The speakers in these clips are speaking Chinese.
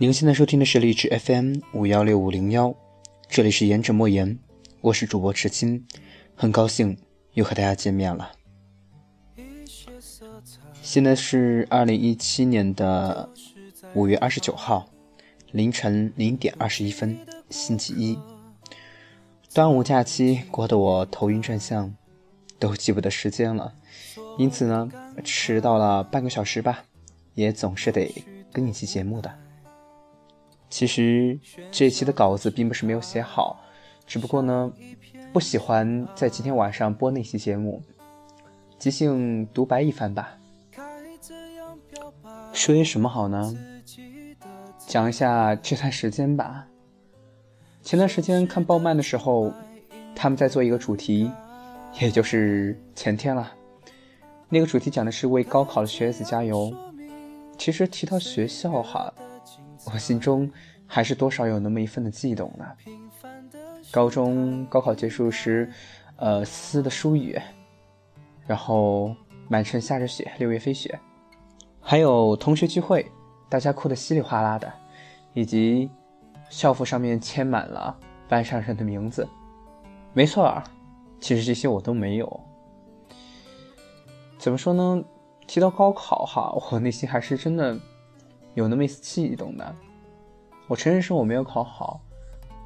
您现在收听的是荔枝 FM 五幺六五零幺，这里是言者莫言，我是主播池青，很高兴又和大家见面了。现在是二零一七年的五月二十九号凌晨零点二十一分，星期一。端午假期过得我头晕转向，都记不得时间了，因此呢，迟到了半个小时吧，也总是得跟你期节目的。其实这一期的稿子并不是没有写好，只不过呢，不喜欢在今天晚上播那期节目，即兴独白一番吧。说些什么好呢？讲一下这段时间吧。前段时间看爆漫的时候，他们在做一个主题，也就是前天了。那个主题讲的是为高考的学子加油。其实提到学校哈。我心中还是多少有那么一份的悸动呢。高中高考结束时，呃，撕的书语，然后满城下着雪，六月飞雪，还有同学聚会，大家哭得稀里哗啦的，以及校服上面签满了班上人的名字。没错，其实这些我都没有。怎么说呢？提到高考哈，我内心还是真的。有那么一丝悸动的，我承认是我没有考好，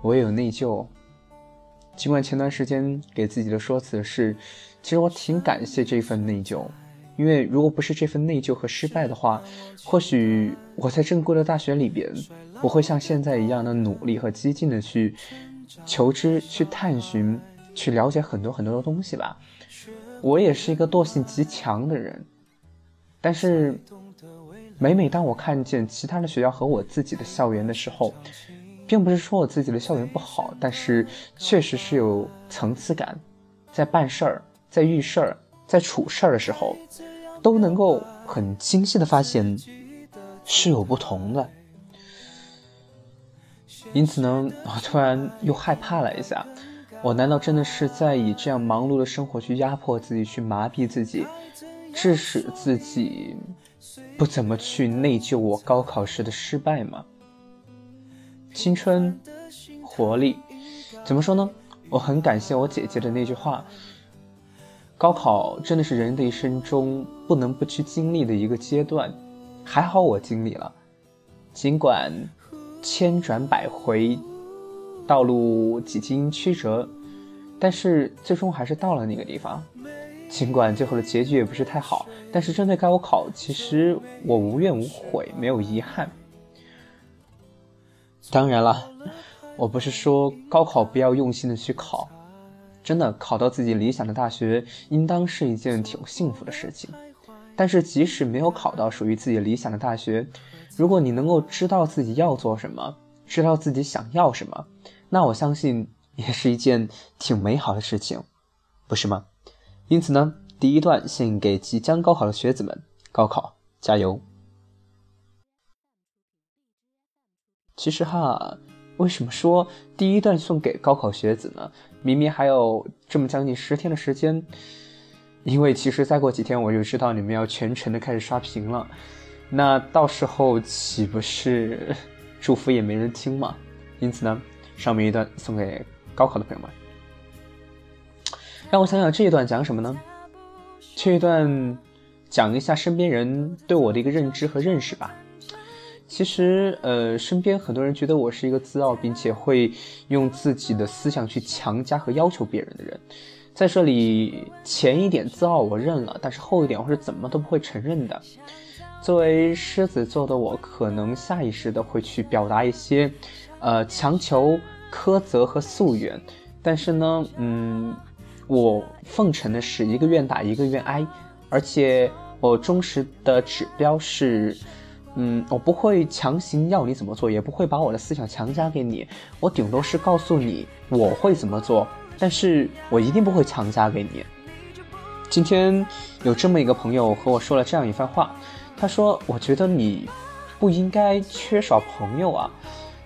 我也有内疚。尽管前段时间给自己的说辞是，其实我挺感谢这份内疚，因为如果不是这份内疚和失败的话，或许我在正规的大学里边不会像现在一样的努力和激进的去求知、去探寻、去了解很多很多的东西吧。我也是一个惰性极强的人，但是。每每当我看见其他的学校和我自己的校园的时候，并不是说我自己的校园不好，但是确实是有层次感，在办事儿、在遇事儿、在处事儿的时候，都能够很清晰的发现是有不同的。因此呢，我突然又害怕了一下，我难道真的是在以这样忙碌的生活去压迫自己，去麻痹自己，致使自己？不怎么去内疚我高考时的失败吗？青春，活力，怎么说呢？我很感谢我姐姐的那句话：高考真的是人的一生中不能不去经历的一个阶段。还好我经历了，尽管千转百回，道路几经曲折，但是最终还是到了那个地方。尽管最后的结局也不是太好，但是针对高考，其实我无怨无悔，没有遗憾。当然了，我不是说高考不要用心的去考，真的考到自己理想的大学，应当是一件挺幸福的事情。但是即使没有考到属于自己理想的大学，如果你能够知道自己要做什么，知道自己想要什么，那我相信也是一件挺美好的事情，不是吗？因此呢，第一段献给即将高考的学子们，高考加油！其实哈，为什么说第一段送给高考学子呢？明明还有这么将近十天的时间，因为其实再过几天我就知道你们要全程的开始刷屏了，那到时候岂不是祝福也没人听吗？因此呢，上面一段送给高考的朋友们。让我想想这一段讲什么呢？这一段讲一下身边人对我的一个认知和认识吧。其实，呃，身边很多人觉得我是一个自傲，并且会用自己的思想去强加和要求别人的人。在这里，前一点自傲我认了，但是后一点我是怎么都不会承认的。作为狮子座的我，可能下意识的会去表达一些，呃，强求、苛责和溯源。但是呢，嗯。我奉承的是一个愿打一个愿挨，而且我忠实的指标是，嗯，我不会强行要你怎么做，也不会把我的思想强加给你，我顶多是告诉你我会怎么做，但是我一定不会强加给你。今天有这么一个朋友和我说了这样一番话，他说：“我觉得你不应该缺少朋友啊，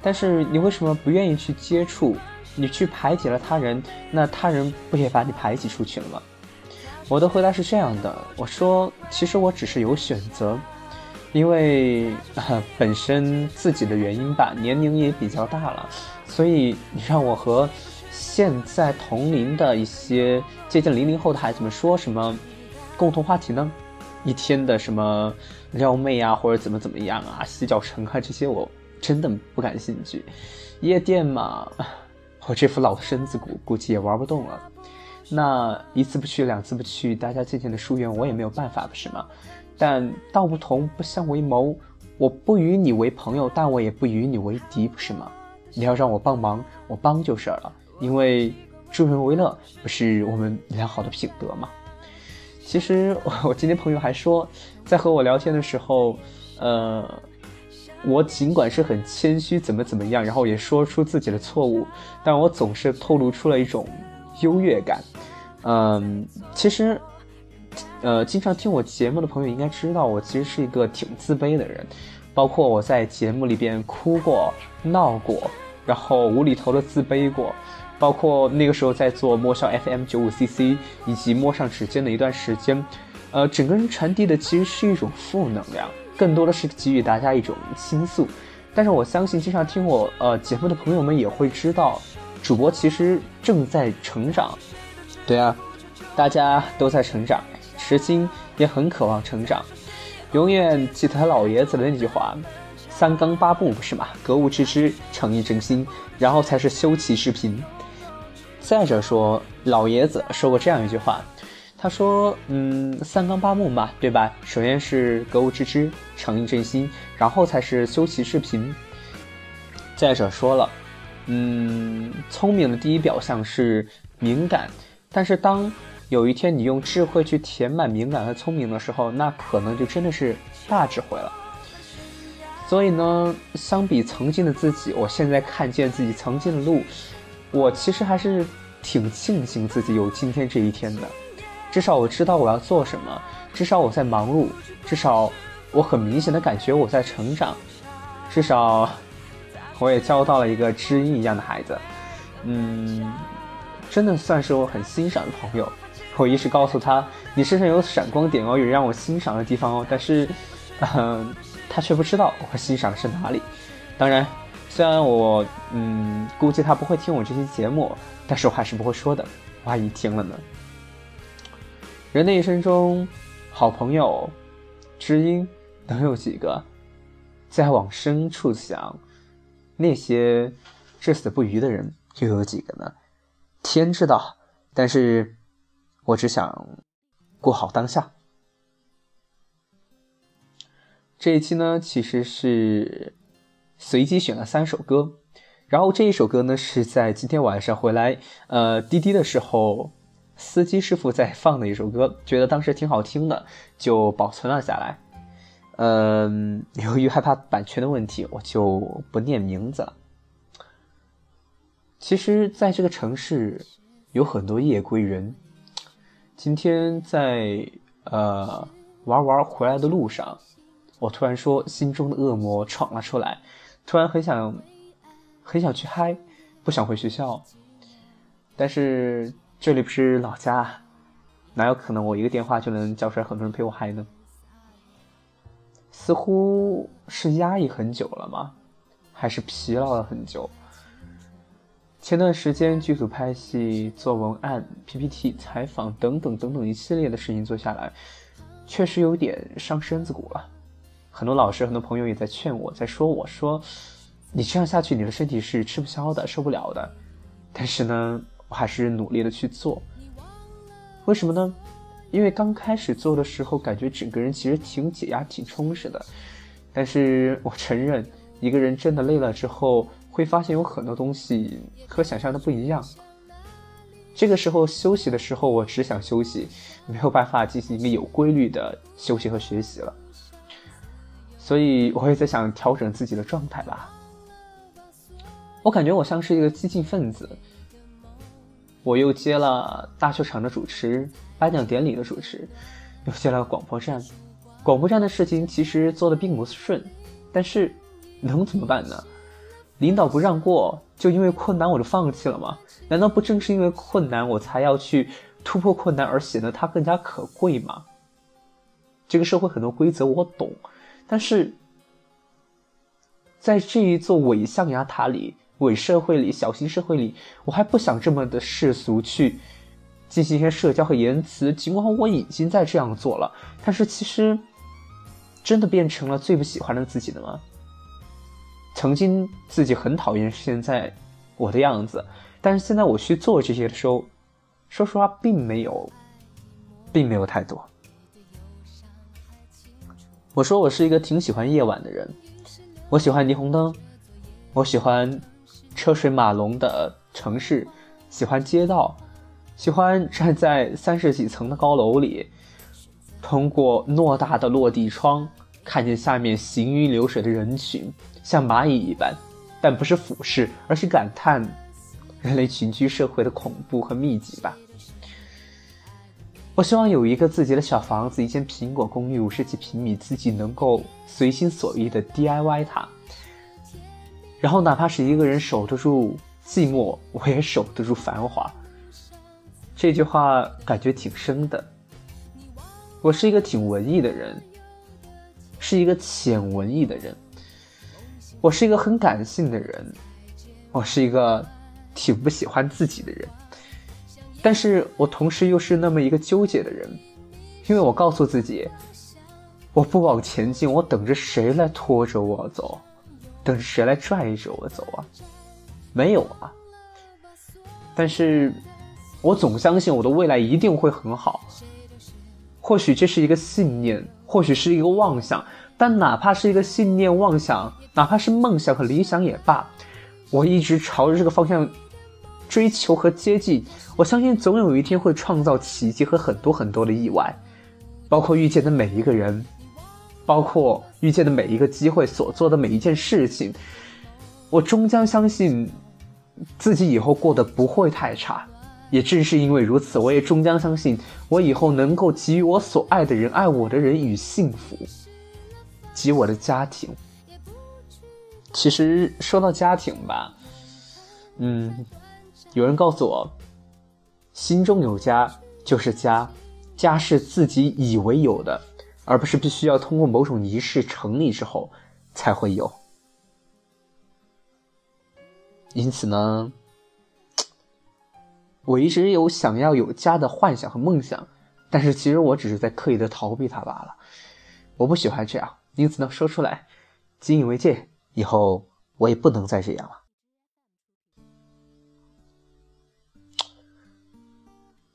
但是你为什么不愿意去接触？”你去排挤了他人，那他人不也把你排挤出去了吗？我的回答是这样的，我说，其实我只是有选择，因为本身自己的原因吧，年龄也比较大了，所以你让我和现在同龄的一些接近零零后的孩子们说什么共同话题呢？一天的什么撩妹啊，或者怎么怎么样啊，洗脚城啊这些，我真的不感兴趣。夜店嘛，我这副老身子骨估计也玩不动了。那一次不去，两次不去，大家渐渐的疏远，我也没有办法，不是吗？但道不同不相为谋，我不与你为朋友，但我也不与你为敌，不是吗？你要让我帮忙，我帮就是了，因为助人为乐不是我们良好的品德吗？其实我今天朋友还说，在和我聊天的时候，呃，我尽管是很谦虚，怎么怎么样，然后也说出自己的错误，但我总是透露出了一种。优越感，嗯，其实，呃，经常听我节目的朋友应该知道，我其实是一个挺自卑的人，包括我在节目里边哭过、闹过，然后无厘头的自卑过，包括那个时候在做摸上 FM 九五 CC 以及摸上指尖的一段时间，呃，整个人传递的其实是一种负能量，更多的是给予大家一种倾诉。但是我相信，经常听我呃节目的朋友们也会知道。主播其实正在成长，对啊，大家都在成长，石金也很渴望成长，永远记得他老爷子的那句话：“三纲八部不是嘛？格物致知，诚意正心，然后才是修齐视频。”再者说，老爷子说过这样一句话，他说：“嗯，三纲八目嘛，对吧？首先是格物致知，诚意正心，然后才是修齐视频。”再者说了。嗯，聪明的第一表象是敏感，但是当有一天你用智慧去填满敏感和聪明的时候，那可能就真的是大智慧了。所以呢，相比曾经的自己，我现在看见自己曾经的路，我其实还是挺庆幸自己有今天这一天的。至少我知道我要做什么，至少我在忙碌，至少我很明显的感觉我在成长，至少。我也交到了一个知音一样的孩子，嗯，真的算是我很欣赏的朋友。我一直告诉他，你身上有闪光点哦，有让我欣赏的地方哦，但是，嗯，他却不知道我欣赏的是哪里。当然，虽然我，嗯，估计他不会听我这期节目，但是我还是不会说的。万一听了呢？人的一生中，好朋友、知音能有几个？再往深处想。那些至死不渝的人又有几个呢？天知道。但是，我只想过好当下。这一期呢，其实是随机选了三首歌，然后这一首歌呢，是在今天晚上回来呃滴滴的时候，司机师傅在放的一首歌，觉得当时挺好听的，就保存了下来。嗯，由于害怕版权的问题，我就不念名字了。其实，在这个城市有很多夜归人。今天在呃玩玩回来的路上，我突然说心中的恶魔闯了出来，突然很想很想去嗨，不想回学校。但是这里不是老家，哪有可能我一个电话就能叫出来很多人陪我嗨呢？似乎是压抑很久了吗？还是疲劳了很久？前段时间剧组拍戏、做文案、PPT、采访等等等等一系列的事情做下来，确实有点伤身子骨了。很多老师、很多朋友也在劝我，在说我说：“你这样下去，你的身体是吃不消的，受不了的。”但是呢，我还是努力的去做。为什么呢？因为刚开始做的时候，感觉整个人其实挺解压、挺充实的。但是我承认，一个人真的累了之后，会发现有很多东西和想象的不一样。这个时候休息的时候，我只想休息，没有办法进行一个有规律的休息和学习了。所以我也在想调整自己的状态吧。我感觉我像是一个激进分子。我又接了大秀场的主持。颁奖典礼的主持，又接了广播站，广播站的事情其实做的并不顺，但是能怎么办呢？领导不让过，就因为困难我就放弃了吗？难道不正是因为困难，我才要去突破困难，而显得它更加可贵吗？这个社会很多规则我懂，但是，在这一座伪象牙塔里、伪社会里、小型社会里，我还不想这么的世俗去进行一些社交和言辞。尽管我已经在这样做了，但是其实真的变成了最不喜欢的自己的吗？曾经自己很讨厌现在我的样子，但是现在我去做这些的时候，说实话，并没有，并没有太多。我说我是一个挺喜欢夜晚的人，我喜欢霓虹灯，我喜欢车水马龙的城市，喜欢街道，喜欢站在三十几层的高楼里，通过偌大的落地窗看见下面行云流水的人群。像蚂蚁一般，但不是俯视，而是感叹人类群居社会的恐怖和密集吧。我希望有一个自己的小房子，一间苹果公寓，五十几平米，自己能够随心所欲的 DIY 它。然后，哪怕是一个人守得住寂寞，我也守得住繁华。这句话感觉挺深的。我是一个挺文艺的人，是一个浅文艺的人。我是一个很感性的人，我是一个挺不喜欢自己的人，但是我同时又是那么一个纠结的人，因为我告诉自己，我不往前进，我等着谁来拖着我走，等着谁来拽着我走啊？没有啊！但是，我总相信我的未来一定会很好。或许这是一个信念，或许是一个妄想。但哪怕是一个信念、妄想，哪怕是梦想和理想也罢，我一直朝着这个方向追求和接近。我相信总有一天会创造奇迹和很多很多的意外，包括遇见的每一个人，包括遇见的每一个机会，所做的每一件事情。我终将相信自己以后过得不会太差。也正是因为如此，我也终将相信我以后能够给予我所爱的人、爱我的人与幸福。及我的家庭。其实说到家庭吧，嗯，有人告诉我，心中有家就是家，家是自己以为有的，而不是必须要通过某种仪式成立之后才会有。因此呢，我一直有想要有家的幻想和梦想，但是其实我只是在刻意的逃避它罢了。我不喜欢这样。因此呢，说出来，引以为戒。以后我也不能再这样了。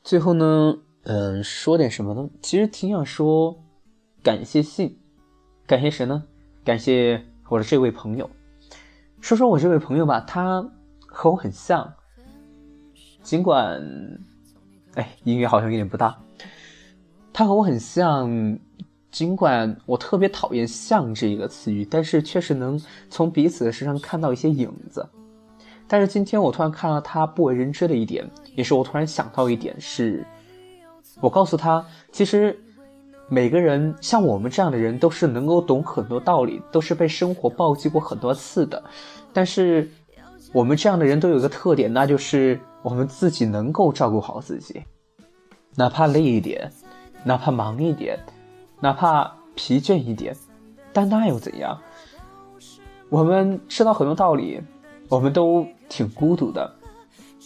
最后呢，嗯，说点什么呢？其实挺想说，感谢信，感谢谁呢？感谢我的这位朋友。说说我这位朋友吧，他和我很像，尽管，哎，音乐好像有点不大。他和我很像。尽管我特别讨厌“像”这一个词语，但是确实能从彼此的身上看到一些影子。但是今天我突然看到他不为人知的一点，也是我突然想到一点，是我告诉他，其实每个人像我们这样的人，都是能够懂很多道理，都是被生活暴击过很多次的。但是我们这样的人都有一个特点，那就是我们自己能够照顾好自己，哪怕累一点，哪怕忙一点。哪怕疲倦一点，但那又怎样？我们知道很多道理，我们都挺孤独的，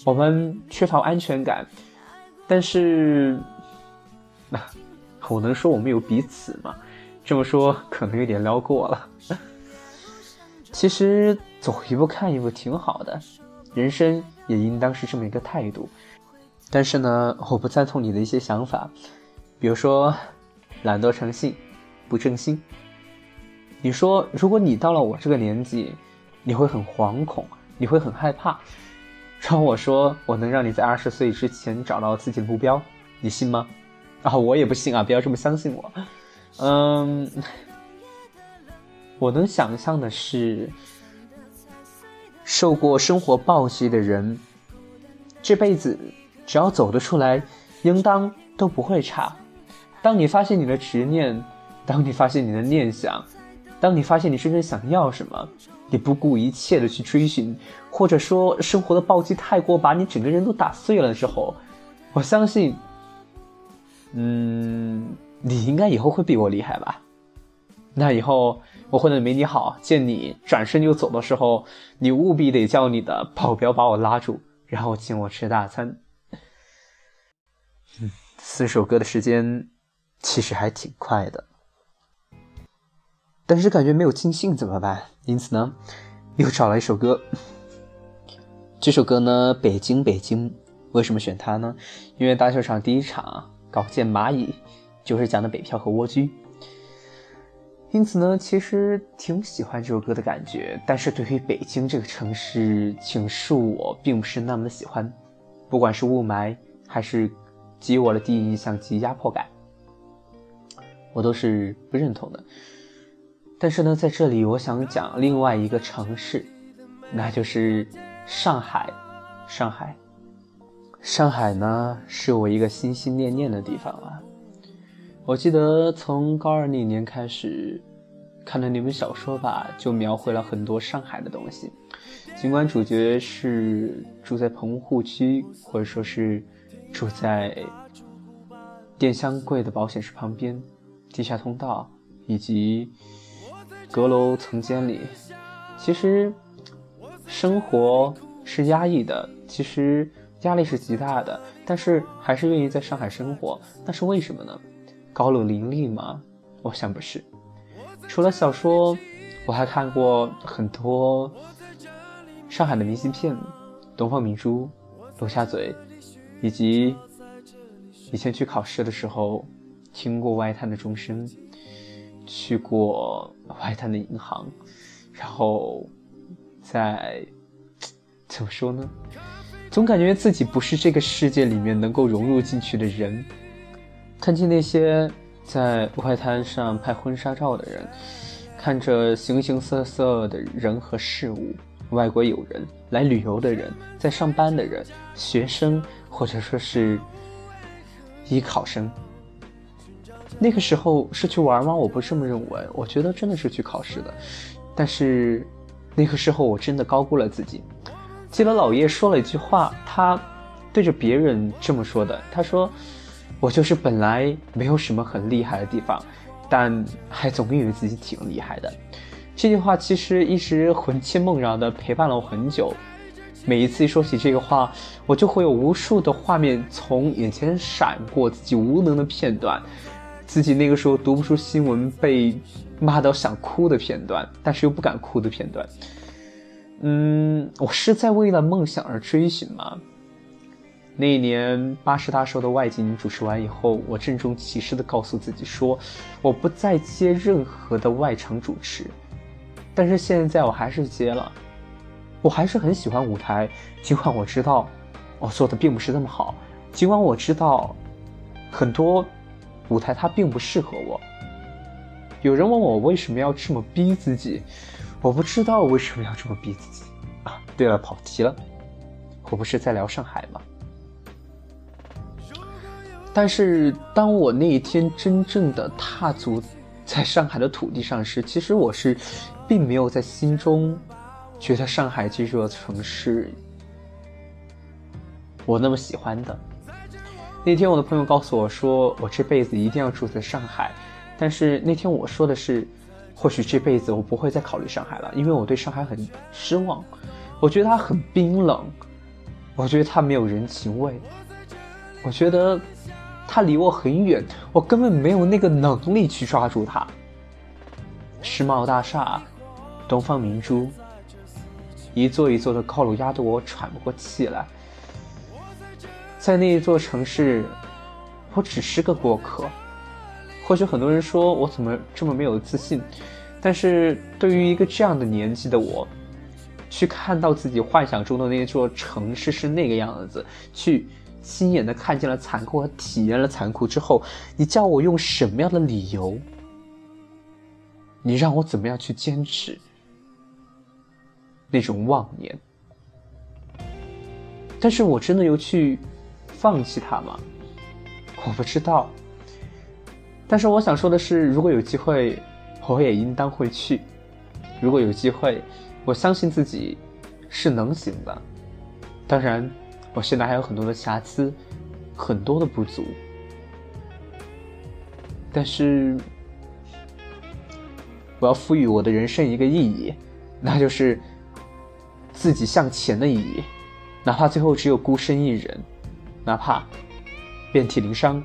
我们缺乏安全感。但是，那我能说我们有彼此吗？这么说可能有点撩过了。其实走一步看一步挺好的，人生也应当是这么一个态度。但是呢，我不赞同你的一些想法，比如说。懒惰成性，不正心。你说，如果你到了我这个年纪，你会很惶恐，你会很害怕。然后我说，我能让你在二十岁之前找到自己的目标，你信吗？啊，我也不信啊！不要这么相信我。嗯，我能想象的是，受过生活暴击的人，这辈子只要走得出来，应当都不会差。当你发现你的执念，当你发现你的念想，当你发现你真正想要什么，你不顾一切的去追寻，或者说生活的暴击太过把你整个人都打碎了之后，我相信，嗯，你应该以后会比我厉害吧？那以后我混的没你好，见你转身就走的时候，你务必得叫你的保镖把我拉住，然后请我吃大餐。嗯，四首歌的时间其实还挺快的，但是感觉没有尽兴怎么办？因此呢，又找了一首歌。这首歌呢，《北京北京》，为什么选它呢？因为大秀场第一场稿件蚂蚁，就是讲的北漂和蜗居。因此呢，其实挺喜欢这首歌的感觉，但是对于北京这个城市，请恕我并不是那么的喜欢，不管是雾霾还是给我的第一印象及压迫感，我都是不认同的。但是呢，在这里我想讲另外一个城市，那就是上海。上海，上海呢，是我一个心心念念的地方啊。我记得从高二那年开始，看的那本小说吧，就描绘了很多上海的东西。尽管主角是住在棚户区，或者说是住在电箱柜的保险室旁边、地下通道以及阁楼层间里，其实生活是压抑的，其实压力是极大的，但是还是愿意在上海生活。那是为什么呢？高楼林立吗？我想不是。除了小说，我还看过很多上海的明信片，东方明珠、陆家嘴，以及以前去考试的时候听过外滩的钟声，去过外滩的银行，然后在怎么说呢？总感觉自己不是这个世界里面能够融入进去的人。看见那些在外滩上拍婚纱照的人，看着形形色色的人和事物，外国友人、来旅游的人、在上班的人、学生或者说是艺考生。那个时候是去玩吗？我不这么认为，我觉得真的是去考试的。但是那个时候我真的高估了自己。记得老爷说了一句话，他对着别人这么说的，他说。我就是本来没有什么很厉害的地方，但还总以为自己挺厉害的。这句话其实一直魂牵梦绕的陪伴了我很久。每一次一说起这个话，我就会有无数的画面从眼前闪过，自己无能的片段，自己那个时候读不出新闻被骂到想哭的片段，但是又不敢哭的片段。嗯，我是在为了梦想而追寻吗？那一年八十大寿的外景主持完以后，我郑重其事地告诉自己说，我不再接任何的外场主持。但是现在我还是接了，我还是很喜欢舞台，尽管我知道我做的并不是那么好，尽管我知道很多舞台它并不适合我。有人问我为什么要这么逼自己，我不知道为什么要这么逼自己啊。对了，跑题了，我不是在聊上海吗？但是当我那一天真正的踏足在上海的土地上时，其实我是并没有在心中觉得上海这座城市我那么喜欢的。那天我的朋友告诉我说，我这辈子一定要住在上海。但是那天我说的是，或许这辈子我不会再考虑上海了，因为我对上海很失望。我觉得它很冰冷，我觉得它没有人情味，我觉得。它离我很远，我根本没有那个能力去抓住它。世贸大厦、东方明珠，一座一座的高楼压得我喘不过气来。在那一座城市，我只是个过客。或许很多人说我怎么这么没有自信，但是对于一个这样的年纪的我，去看到自己幻想中的那座城市是那个样子，去。亲眼的看见了残酷和体验了残酷之后，你叫我用什么样的理由？你让我怎么样去坚持那种妄念？但是我真的有去放弃它吗？我不知道。但是我想说的是，如果有机会，我也应当会去。如果有机会，我相信自己是能行的。当然。我现在还有很多的瑕疵，很多的不足，但是我要赋予我的人生一个意义，那就是自己向前的意义，哪怕最后只有孤身一人，哪怕遍体鳞伤，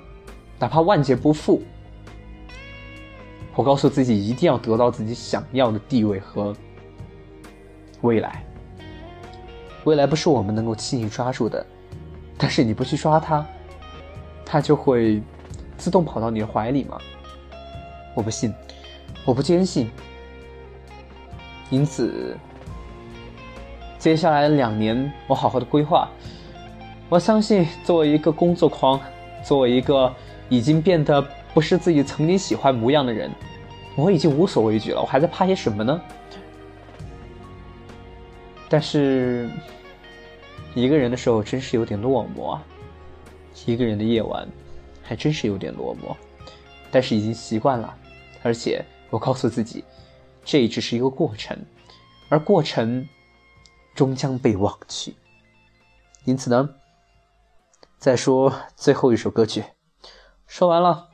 哪怕万劫不复。我告诉自己，一定要得到自己想要的地位和未来。未来不是我们能够轻易抓住的，但是你不去抓它，它就会自动跑到你的怀里吗？我不信，我不坚信。因此，接下来两年，我好好的规划。我相信，作为一个工作狂，作为一个已经变得不是自己曾经喜欢模样的人，我已经无所畏惧了。我还在怕些什么呢？但是，一个人的时候真是有点落寞啊。一个人的夜晚，还真是有点落寞。但是已经习惯了。而且我告诉自己，这只是一个过程，而过程终将被忘记。因此呢，再说最后一首歌曲，说完了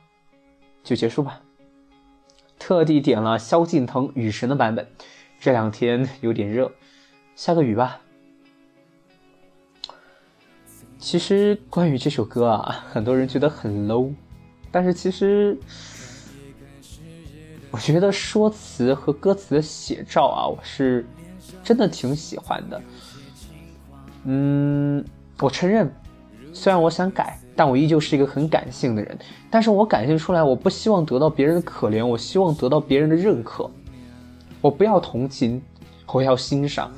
就结束吧。特地点了萧敬腾《雨神》的版本。这两天有点热，下个雨吧。其实关于这首歌啊，很多人觉得很 low，但是其实。我觉得说词和歌词的写照啊，我是真的挺喜欢的。嗯，我承认，虽然我想改，但我依旧是一个很感性的人。但是我感性出来，我不希望得到别人的可怜，我希望得到别人的认可。我不要同情，我要欣赏。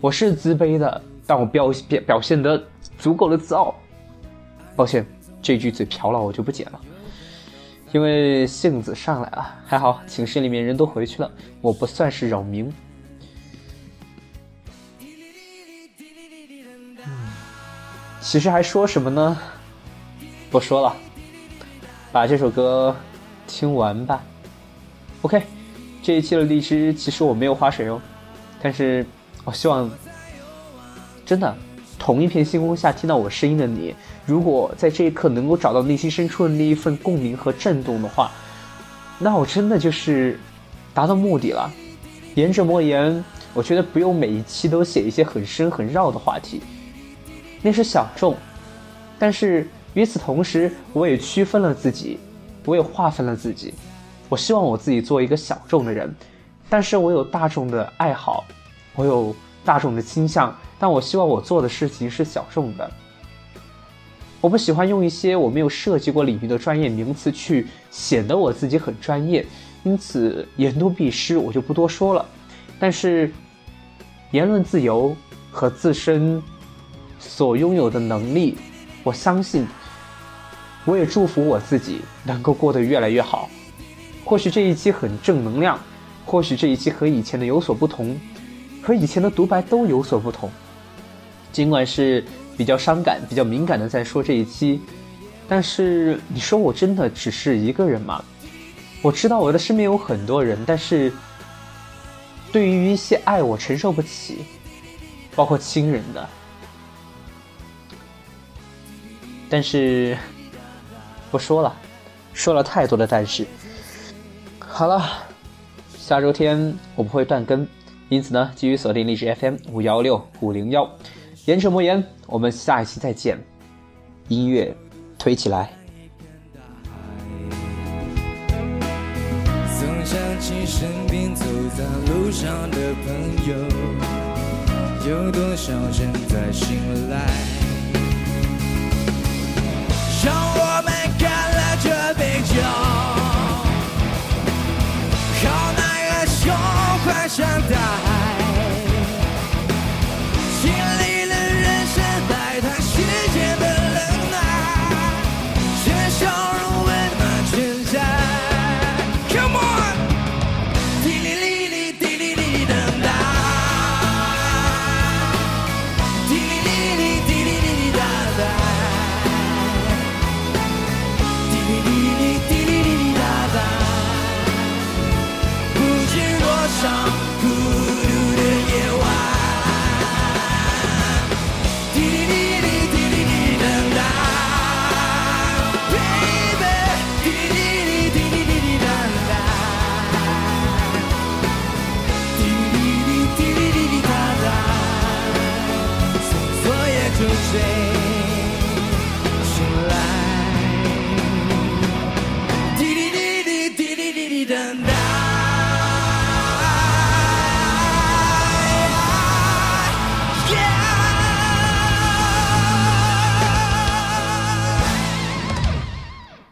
我是自卑的，但我表表表现得足够的自傲。抱歉，这句嘴瓢了，我就不剪了。因为性子上来了，还好寝室里面人都回去了，我不算是扰民。其实还说什么呢？不说了，把这首歌听完吧。OK，这一期的荔枝其实我没有划水哦，但是我希望真的同一片星空下听到我声音的你。如果在这一刻能够找到内心深处的那一份共鸣和震动的话，那我真的就是达到目的了。言者莫言，我觉得不用每一期都写一些很深很绕的话题，那是小众。但是与此同时，我也区分了自己，我也划分了自己。我希望我自己做一个小众的人，但是我有大众的爱好，我有大众的倾向，但我希望我做的事情是小众的。我不喜欢用一些我没有涉及过领域的专业名词去显得我自己很专业，因此言多必失，我就不多说了。但是，言论自由和自身所拥有的能力，我相信，我也祝福我自己能够过得越来越好。或许这一期很正能量，或许这一期和以前的有所不同，和以前的独白都有所不同，尽管是。比较伤感、比较敏感的在说这一期，但是你说我真的只是一个人吗？我知道我的身边有很多人，但是对于一些爱我承受不起，包括亲人的，但是不说了，说了太多的但是。好了，下周天我不会断更，因此呢，继续锁定荔枝 FM 五幺六五零幺。言者莫言，我们下一期再见。音乐推起来。总想起身边走在路上的朋友，有多少人在醒来？要好男儿胸怀像大海